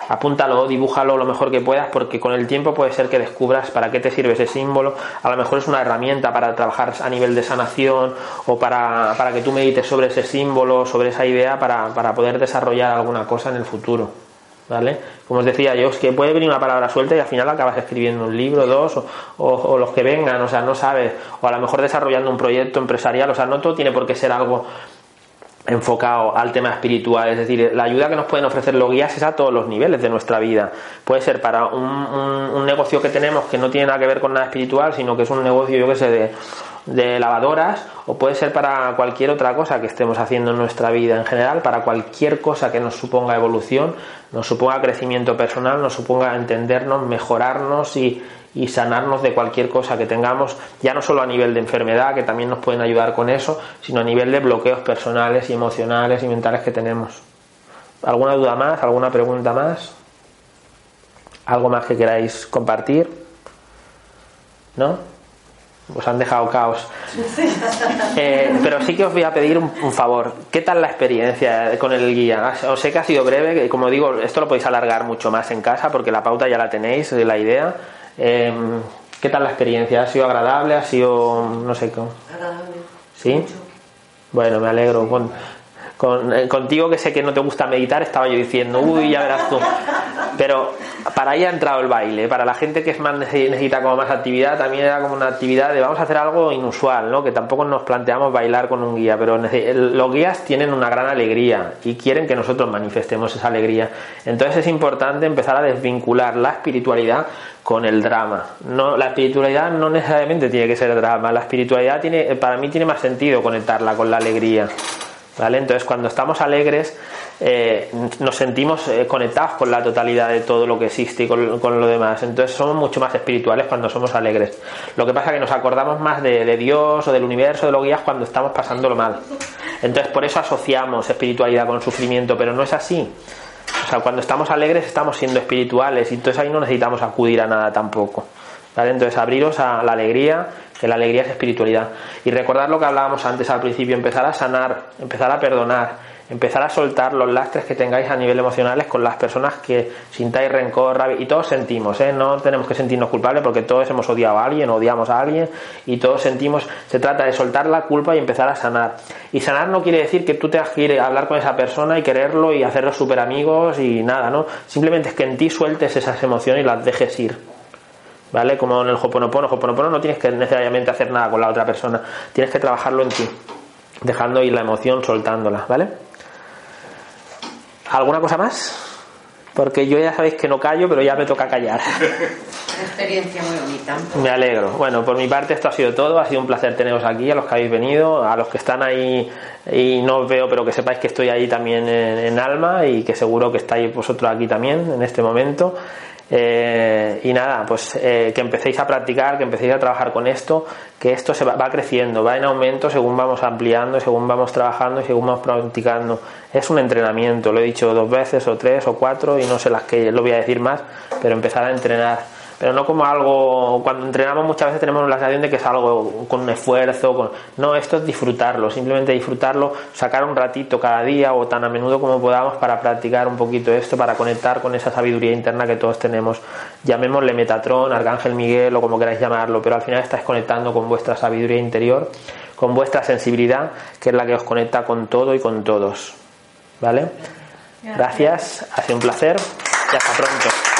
Apúntalo, dibújalo lo mejor que puedas, porque con el tiempo puede ser que descubras para qué te sirve ese símbolo. A lo mejor es una herramienta para trabajar a nivel de sanación o para, para que tú medites sobre ese símbolo, sobre esa idea, para, para poder desarrollar alguna cosa en el futuro. ¿Vale? Como os decía yo, es que puede venir una palabra suelta y al final acabas escribiendo un libro, dos, o, los que vengan, o sea, no sabes, o a lo mejor desarrollando un proyecto empresarial, o sea, no todo tiene por qué ser algo enfocado al tema espiritual, es decir, la ayuda que nos pueden ofrecer los guías es a todos los niveles de nuestra vida. Puede ser para un, un negocio que tenemos que no tiene nada que ver con nada espiritual, sino que es un negocio, yo que sé, de de lavadoras o puede ser para cualquier otra cosa que estemos haciendo en nuestra vida en general, para cualquier cosa que nos suponga evolución, nos suponga crecimiento personal, nos suponga entendernos, mejorarnos y, y sanarnos de cualquier cosa que tengamos, ya no solo a nivel de enfermedad, que también nos pueden ayudar con eso, sino a nivel de bloqueos personales y emocionales y mentales que tenemos. ¿Alguna duda más? ¿Alguna pregunta más? ¿Algo más que queráis compartir? ¿No? Os han dejado caos. Eh, pero sí que os voy a pedir un, favor. ¿Qué tal la experiencia con el guía? Os sé que ha sido breve, como digo, esto lo podéis alargar mucho más en casa porque la pauta ya la tenéis, la idea. Em, ¿Qué tal la experiencia? ¿Ha sido agradable? ¿Ha sido, no sé cómo? Agradable. ¿Sí? Bueno, me alegro. Eh, contigo que sé que no te gusta meditar, estaba yo diciendo, uy, ya verás tú. Pero para ahí ha entrado el baile. Para la gente que es más necesita como más actividad, también era como una actividad de vamos a hacer algo inusual, ¿no? Que tampoco nos planteamos bailar con un guía, pero los guías tienen una gran alegría y quieren que nosotros manifestemos esa alegría. Entonces es importante empezar a desvincular la espiritualidad con el drama. No, la espiritualidad no necesariamente tiene que ser drama. La espiritualidad tiene, para mí tiene más sentido conectarla con la alegría. ¿Vale? Entonces, cuando estamos alegres, eh, nos sentimos eh, conectados con la totalidad de todo lo que existe y con, lo demás. Entonces, somos mucho más espirituales cuando somos alegres. Lo que pasa es que nos acordamos más de, Dios o del universo, de los guías, cuando estamos pasándolo mal. Entonces, por eso asociamos espiritualidad con sufrimiento, pero no es así. O sea, cuando estamos alegres, estamos siendo espirituales y entonces ahí no necesitamos acudir a nada tampoco. ¿Vale? Entonces, abriros a la alegría que la alegría es espiritualidad. Y recordar lo que hablábamos antes al principio, empezar a sanar, empezar a perdonar, empezar a soltar los lastres que tengáis a nivel emocionales con las personas que sintáis rencor, rabia, y todos sentimos, ¿eh? no tenemos que sentirnos culpables porque todos hemos odiado a alguien, odiamos a alguien y todos sentimos, se trata de soltar la culpa y empezar a sanar. Y sanar no quiere decir que tú tengas que ir a hablar con esa persona y quererlo y hacerlos súper amigos y nada, ¿no? Simplemente es que en ti sueltes esas emociones y las dejes ir. ¿Vale? Como en el Hoponopono. Hoponopono no tienes que necesariamente hacer nada con la otra persona, tienes que trabajarlo en ti, dejando ir la emoción, soltándola, ¿vale? ¿Alguna cosa más? Porque yo ya sabéis que no callo, pero ya me toca callar. Una experiencia muy bonita. Me alegro. Bueno, por mi parte esto ha sido todo. Ha sido un placer teneros aquí, a los que habéis venido, a los que están ahí y no os veo, pero que sepáis que estoy ahí también en, en alma y que seguro que estáis vosotros aquí también en este momento. Eh, y nada, pues eh, que empecéis a practicar, que empecéis a trabajar con esto, que esto se va, va, creciendo, va en aumento según vamos ampliando, según vamos trabajando y según vamos practicando. Es un entrenamiento, lo he dicho dos veces o tres o cuatro y no sé las que lo voy a decir más, pero empezar a entrenar pero no como algo, cuando entrenamos muchas veces tenemos la sensación de que es algo con un esfuerzo, con... no, esto es disfrutarlo, simplemente disfrutarlo, sacar un ratito cada día o tan a menudo como podamos para practicar un poquito esto, para conectar con esa sabiduría interna que todos tenemos, llamémosle Metatron, Arcángel Miguel o como queráis llamarlo, pero al final estáis conectando con vuestra sabiduría interior, con vuestra sensibilidad, que es la que os conecta con todo y con todos. ¿Vale? Gracias, ha sido un placer y hasta pronto.